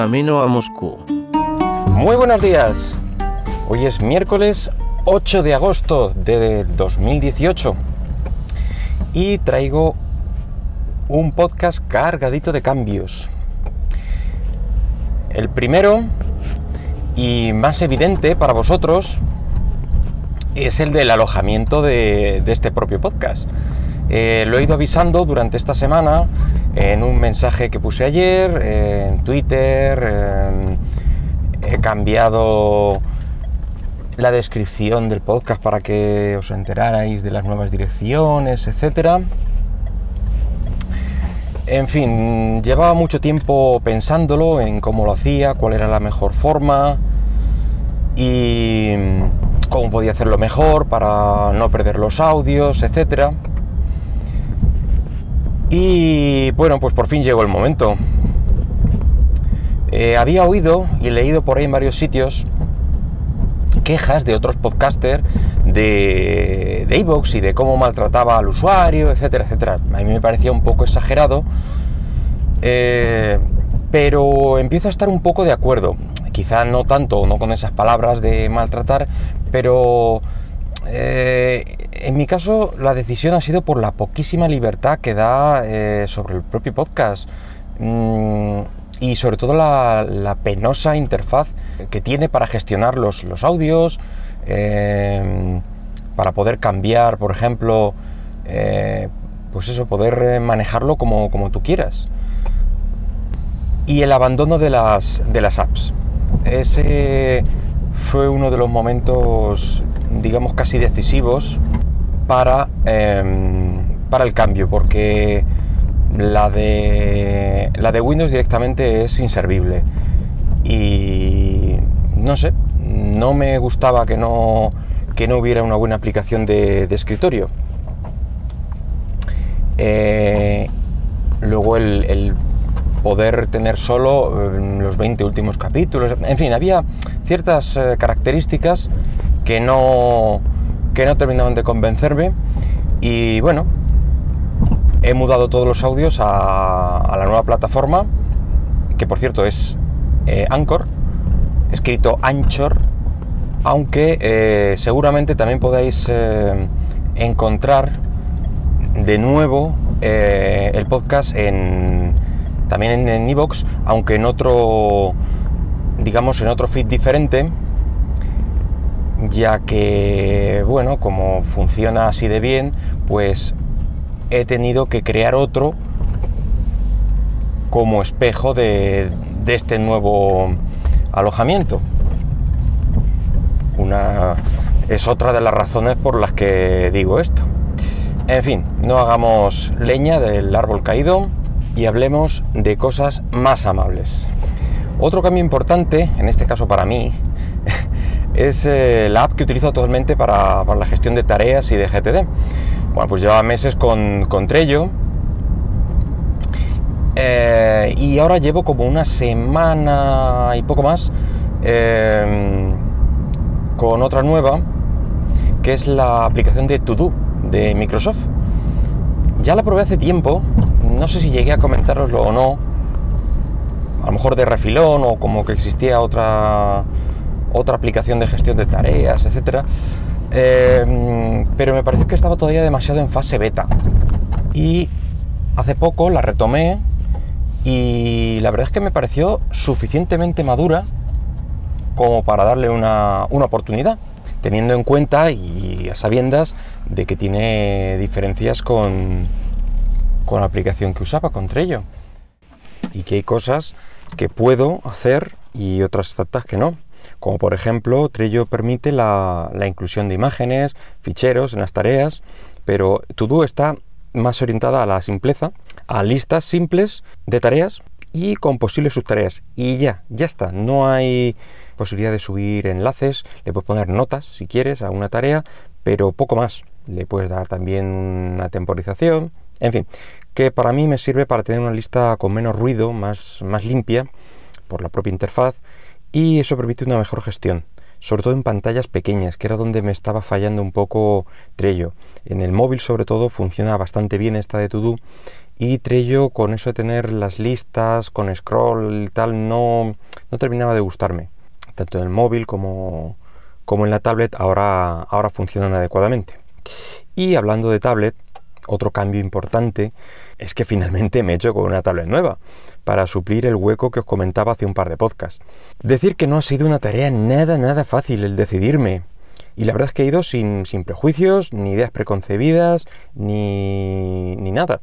camino a Moscú. Muy buenos días. Hoy es miércoles 8 de agosto de 2018 y traigo un podcast cargadito de cambios. El primero y más evidente para vosotros es el del alojamiento de, este propio podcast. Eh, lo he ido avisando durante esta semana en un mensaje que puse ayer, en Twitter, he cambiado la descripción del podcast para que os enterarais de las nuevas direcciones, etcétera. En fin, llevaba mucho tiempo pensándolo en cómo lo hacía, cuál era la mejor forma y cómo podía hacerlo mejor para no perder los audios, etcétera. Y bueno, pues por fin llegó el momento. Eh, había oído y leído por ahí en varios sitios quejas de otros podcasters de Evox y de cómo maltrataba al usuario, etcétera, etcétera. A mí me parecía un poco exagerado, eh, pero empiezo a estar un poco de acuerdo. Quizá no tanto, no con esas palabras de maltratar, pero eh, en mi caso la decisión ha sido por la poquísima libertad que da eh, sobre el propio podcast. Mm, y sobre todo la, penosa interfaz que tiene para gestionar los, audios, eh, para poder cambiar, por ejemplo, pues eso, poder manejarlo como, como, tú quieras. Y el abandono de las, de las apps. Ese fue uno de los momentos, digamos, casi decisivos para, para el cambio, porque la de, la de Windows directamente es inservible. Y no sé, no me gustaba que no, que no hubiera una buena aplicación de, escritorio. Eh, luego el, poder tener solo eh, los 20 últimos capítulos, en fin, había ciertas eh, características que no, que no terminaban de convencerme. Y bueno, he mudado todos los audios a, la nueva plataforma, que por cierto es eh, Anchor, escrito Anchor, aunque eh, seguramente también podáis eh, encontrar de nuevo el podcast en, también en Evox, aunque en otro, digamos, en otro feed diferente, ya que, bueno, como funciona así de bien, pues he tenido que crear otro como espejo de, este nuevo alojamiento. Una, es otra de las razones por las que digo esto. En fin, no hagamos leña del árbol caído y hablemos de cosas más amables. Otro cambio importante, en este caso para mí, es eh, la app que utilizo actualmente para, la gestión de tareas y de GTD. Bueno, pues lleva meses con, con Trello. Eh, y ahora llevo como una semana y poco más em, con otra nueva, que es la aplicación de To de Microsoft. Ya la probé hace tiempo, no sé si llegué a comentároslo o no, a lo mejor de refilón o como que existía otra, otra aplicación de gestión de tareas, etcétera. Em, pero me pareció que estaba todavía demasiado en fase beta. Y hace poco la retomé y la verdad es que me pareció suficientemente madura como para darle una, oportunidad, teniendo en cuenta y a sabiendas de que tiene diferencias con, con la aplicación que usaba, con Trello. Y que hay cosas que puedo hacer y otras tantas que no como por ejemplo Trello permite la, inclusión de imágenes, ficheros en las tareas, pero Todo está más orientada a la simpleza, a listas simples de tareas y con posibles subtareas. Y ya, ya está, no hay posibilidad de subir enlaces, le puedes poner notas si quieres a una tarea, pero poco más. Le puedes dar también una temporización, en fin, que para mí me sirve para tener una lista con menos ruido, más, más limpia por la propia interfaz y eso permite una mejor gestión, sobre todo en pantallas pequeñas, que era donde me estaba fallando un poco Trello. En el móvil sobre todo funciona bastante bien esta de To y Trello con eso de tener las listas con scroll y tal no, no terminaba de gustarme. Tanto en el móvil como, como en la tablet ahora, ahora funcionan adecuadamente. Y hablando de tablet, otro cambio importante es que finalmente me he hecho con una tablet nueva para suplir el hueco que os comentaba hace un par de podcasts. Decir que no ha sido una tarea nada, nada fácil el decidirme. Y la verdad es que he ido sin, sin prejuicios, ni ideas preconcebidas, ni, ni nada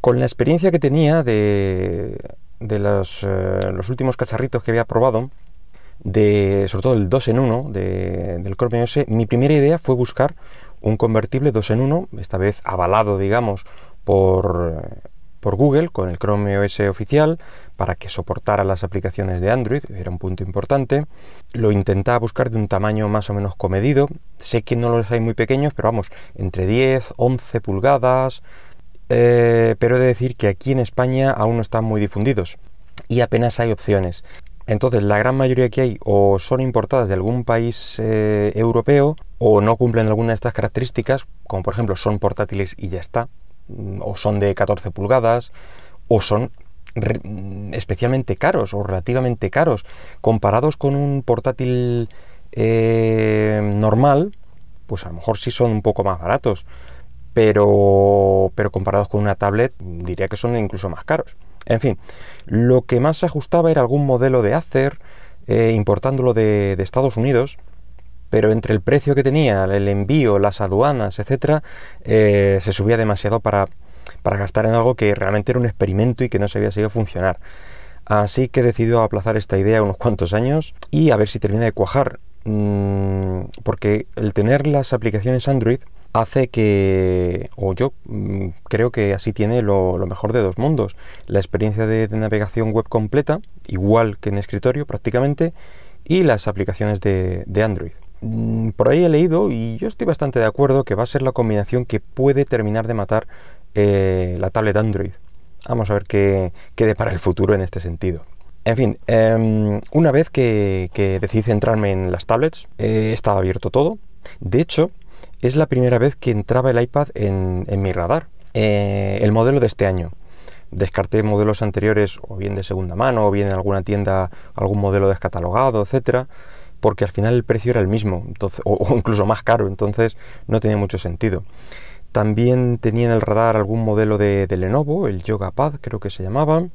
con la experiencia que tenía de, de los, eh, los, últimos cacharritos que había probado, de, sobre todo el 2 en 1 de, del Chrome OS, mi primera idea fue buscar un convertible 2 en 1, esta vez avalado, digamos, por, Google con el Chrome OS oficial para que soportara las aplicaciones de Android, era un punto importante. Lo intentaba buscar de un tamaño más o menos comedido. Sé que no los hay muy pequeños, pero vamos, entre 10, 11 pulgadas, eh, pero he de decir que aquí en España aún no están muy difundidos y apenas hay opciones. Entonces la gran mayoría que hay o son importadas de algún país eh, europeo o no cumplen alguna de estas características, como por ejemplo son portátiles y ya está, o son de 14 pulgadas, o son mm, especialmente caros o relativamente caros comparados con un portátil eh, normal, pues a lo mejor sí son un poco más baratos pero, pero comparados con una tablet diría que son incluso más caros. En fin, lo que más se ajustaba era algún modelo de Acer, eh, importándolo de, Estados Unidos, pero entre el precio que tenía, el envío, las aduanas, etcétera, eh, se subía demasiado para, para gastar en algo que realmente era un experimento y que no se había sido funcionar. Así que he decidido aplazar esta idea unos cuantos años y a ver si termina de cuajar. Mm, porque el tener las aplicaciones Android hace que, o yo mm, creo que así tiene lo, mejor de dos mundos. La experiencia de, navegación web completa, igual que en escritorio prácticamente, y las aplicaciones de, Android. Mm, por ahí he leído, y yo estoy bastante de acuerdo, que va a ser la combinación que puede terminar de matar eh, la tablet Android. Vamos a ver qué, qué para el futuro en este sentido. En fin, em, una vez que, decidí centrarme en las tablets, eh, estaba abierto todo. De hecho, es la primera vez que entraba el iPad en, mi radar. Eh, el modelo de este año. Descarté modelos anteriores, o bien de segunda mano, o bien en alguna tienda, algún modelo descatalogado, etcétera, porque al final el precio era el mismo, o, incluso más caro, entonces no tenía mucho sentido. También tenía en el radar algún modelo de, Lenovo, el Yoga Pad creo que se llamaba,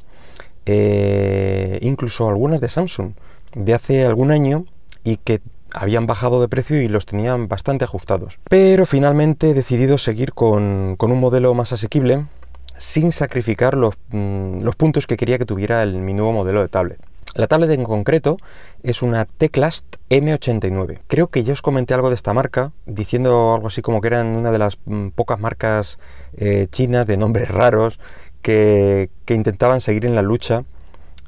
eh, incluso algunas de Samsung de hace algún año y que habían bajado de precio y los tenían bastante ajustados. Pero finalmente he decidido seguir con, un modelo más asequible sin sacrificar los, mm, los, puntos que quería que tuviera el, mi nuevo modelo de tablet. La tablet en concreto es una Teclast M89. Creo que ya os comenté algo de esta marca, diciendo algo así como que eran una de las mm, pocas marcas eh, chinas de nombres raros que, intentaban seguir en la lucha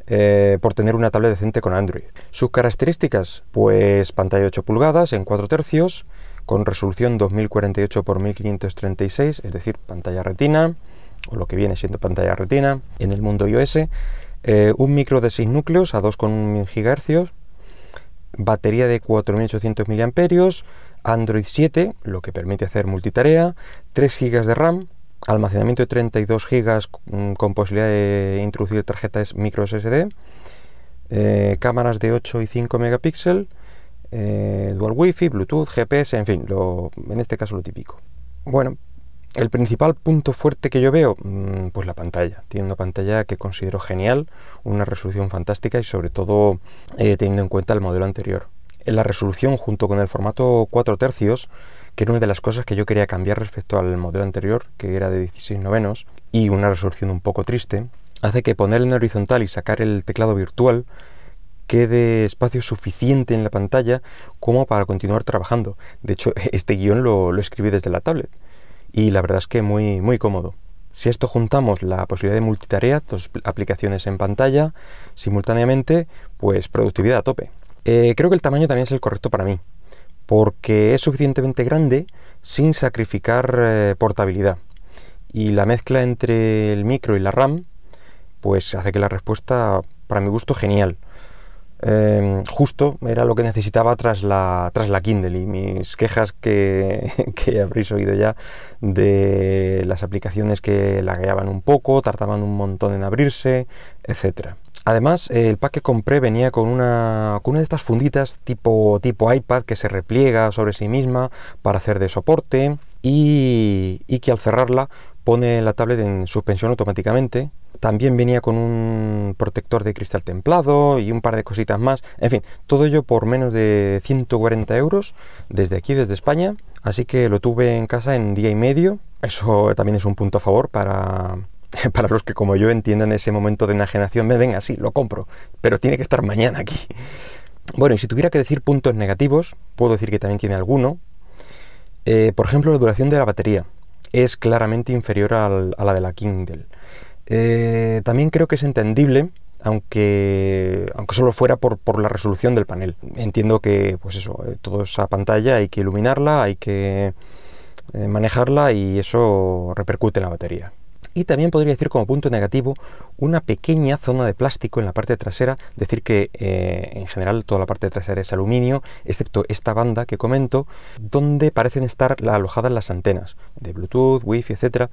eh, por tener una tablet decente con Android. Sus características, pues pantalla 8 pulgadas en 4 tercios, con resolución 2048 x 1536, es decir, pantalla retina, o lo que viene siendo pantalla retina, en el mundo iOS, eh, un micro de 6 núcleos a 2,1 GHz, batería de 4800 mAh, Android 7, lo que permite hacer multitarea, 3 GB de RAM, almacenamiento de 32 GB mm, con posibilidad de introducir tarjetas micro SSD, eh, cámaras de 8 y 5 megapíxeles, eh, dual wifi, bluetooth, GPS, en fin, lo, en este caso lo típico. El principal punto fuerte que yo veo, mm, pues la pantalla. Tiene una pantalla que considero genial, una resolución fantástica y sobre todo eh, teniendo en cuenta el modelo anterior. La resolución junto con el formato 4 tercios que era una de las cosas que yo quería cambiar respecto al modelo anterior, que era de 16 novenos, y una resolución un poco triste, hace que ponerlo en horizontal y sacar el teclado virtual quede espacio suficiente en la pantalla como para continuar trabajando. De hecho, este guion lo, escribí desde la tablet y la verdad es que muy, muy cómodo. Si esto juntamos la posibilidad de multitarea, dos aplicaciones en pantalla simultáneamente, pues productividad a tope. Eh, creo que el tamaño también es el correcto para mí porque es suficientemente grande sin sacrificar eh, portabilidad. Y la mezcla entre el micro y la RAM, pues hace que la respuesta, para mi gusto, genial. Em, justo era lo que necesitaba tras la, tras la Kindle y mis quejas que, que, habréis oído ya de las aplicaciones que lagueaban un poco, tardaban un montón en abrirse, etc. Además, el pack que compré venía con una, con una de estas funditas tipo, tipo iPad que se repliega sobre sí misma para hacer de soporte y, y que al cerrarla pone la tablet en suspensión automáticamente. También venía con un protector de cristal templado y un par de cositas más. En fin, todo ello por menos de 140 euros desde aquí, desde España. Así que lo tuve en casa en día y medio. Eso también es un punto a favor para, para los que como yo entiendan ese momento de enajenación. Me venga, sí, lo compro, pero tiene que estar mañana aquí. Bueno, y si tuviera que decir puntos negativos, puedo decir que también tiene alguno. Eh, por ejemplo, la duración de la batería es claramente inferior a la de la Kindle. Eh, también creo que es entendible, aunque, aunque solo fuera por, la resolución del panel. Entiendo que, pues eso, eh, toda esa pantalla hay que iluminarla, hay que eh, manejarla y eso repercute en la batería. Y también podría decir como punto negativo una pequeña zona de plástico en la parte trasera, decir que eh, en general toda la parte trasera es aluminio, excepto esta banda que comento, donde parecen estar alojadas las antenas de Bluetooth, Wi-Fi, etc.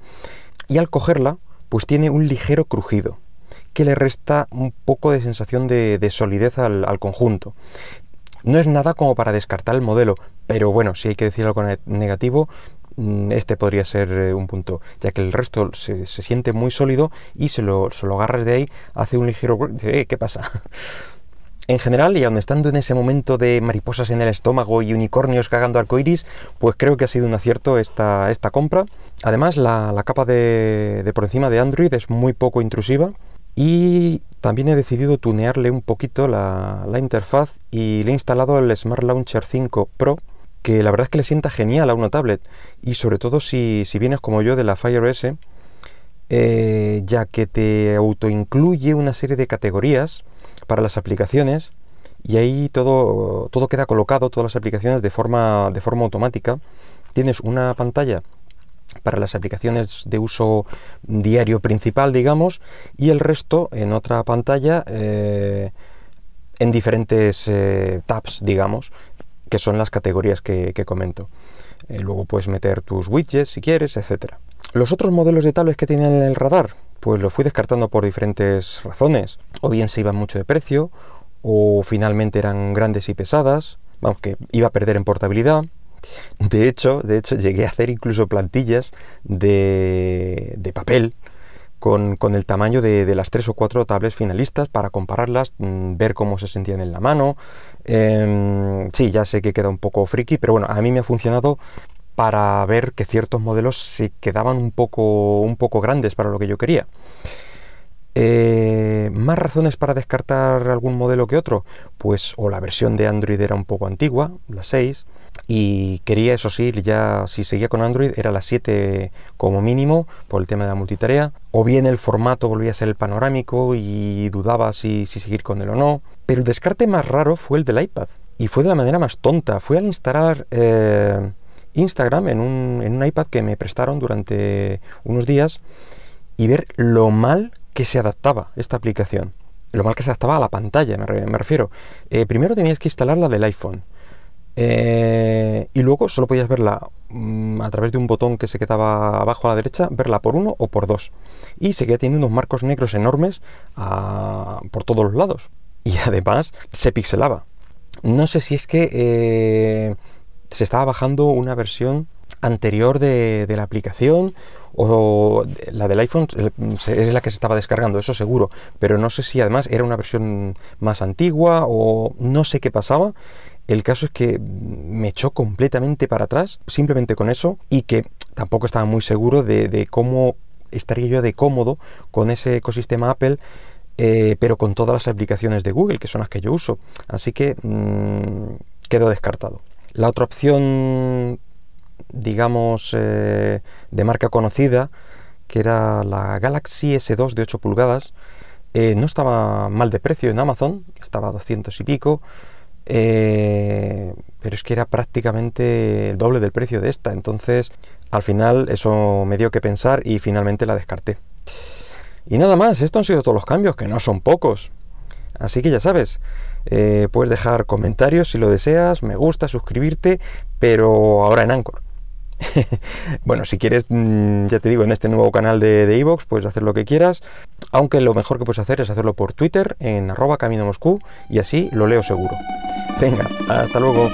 Y al cogerla, pues tiene un ligero crujido que le resta un poco de sensación de, solidez al, conjunto. No es nada como para descartar el modelo, pero bueno, si hay que decir algo negativo, este podría ser eh, un punto, ya que el resto se, siente muy sólido y se lo, se lo, agarras de ahí, hace un ligero... Eh, ¿Qué pasa? En general, y aun estando en ese momento de mariposas en el estómago y unicornios cagando arcoiris, pues creo que ha sido un acierto esta, esta compra. Además, la, capa de, por encima de Android es muy poco intrusiva y también he decidido tunearle un poquito la, la interfaz y le he instalado el Smart Launcher 5 Pro que la verdad es que le sienta genial a una tablet y sobre todo si, vienes como yo de la Fire OS, eh, ya que te autoincluye una serie de categorías para las aplicaciones y ahí todo, todo queda colocado, todas las aplicaciones de forma, de forma automática. Tienes una pantalla para las aplicaciones de uso diario principal, digamos, y el resto en otra pantalla eh, en diferentes eh, tabs, digamos, que son las categorías que, comento. Eh, luego puedes meter tus widgets si quieres, etc. Los otros modelos de tablets que tenían el radar, pues los fui descartando por diferentes razones. O bien se iban mucho de precio, o finalmente eran grandes y pesadas, vamos, que iba a perder en portabilidad. De hecho, de hecho, llegué a hacer incluso plantillas de papel con, el tamaño de, las tres o cuatro tablets finalistas para compararlas, mm, ver cómo se sentían en la mano. Em, sí, ya sé que queda un poco friki, pero bueno, a mí me ha funcionado para ver que ciertos modelos se quedaban un poco, un poco grandes para lo que yo quería. Eh, ¿Más razones para descartar algún modelo que otro? Pues o la versión de Android era un poco antigua, la 6, y quería, eso sí, ya si seguía con Android era la 7 como mínimo por el tema de la multitarea, o bien el formato volvía a ser el panorámico y dudaba si, seguir con él o no. Pero el descarte más raro fue el del iPad, y fue de la manera más tonta. Fue al instalar eh, Instagram en un, en un iPad que me prestaron durante unos días y ver lo mal que se adaptaba esta aplicación. Lo mal que se adaptaba a la pantalla, me, refiero. Eh, primero tenías que instalarla del iPhone. Eh, y luego solo podías verla mm, a través de un botón que se quedaba abajo a la derecha, verla por uno o por dos. Y seguía teniendo unos marcos negros enormes ah, por todos los lados. Y además se pixelaba. No sé si es que eh, se estaba bajando una versión anterior de, de la aplicación o la del iPhone es la que se estaba descargando, eso seguro, pero no sé si además era una versión más antigua o no sé qué pasaba el caso es que me echó completamente para atrás, simplemente con eso, y que tampoco estaba muy seguro de, cómo estaría yo de cómodo con ese ecosistema Apple, eh, pero con todas las aplicaciones de Google, que son las que yo uso. Así que mm, quedó descartado. La otra opción, digamos, eh, de marca conocida, que era la Galaxy S2 de 8 pulgadas, eh, no estaba mal de precio en Amazon, estaba a 200 y pico. Eh, pero es que era prácticamente el doble del precio de esta, entonces al final eso me dio que pensar y finalmente la descarté. Y nada más, estos han sido todos los cambios, que no son pocos. Así que ya sabes, Eh, puedes dejar comentarios si lo deseas, me gusta, suscribirte, pero ahora en Anchor. bueno, si quieres, mm, ya te digo, en este nuevo canal de Evox puedes hacer lo que quieras, aunque lo mejor que puedes hacer es hacerlo por Twitter en arroba camino Moscú y así lo leo seguro. Venga, hasta luego.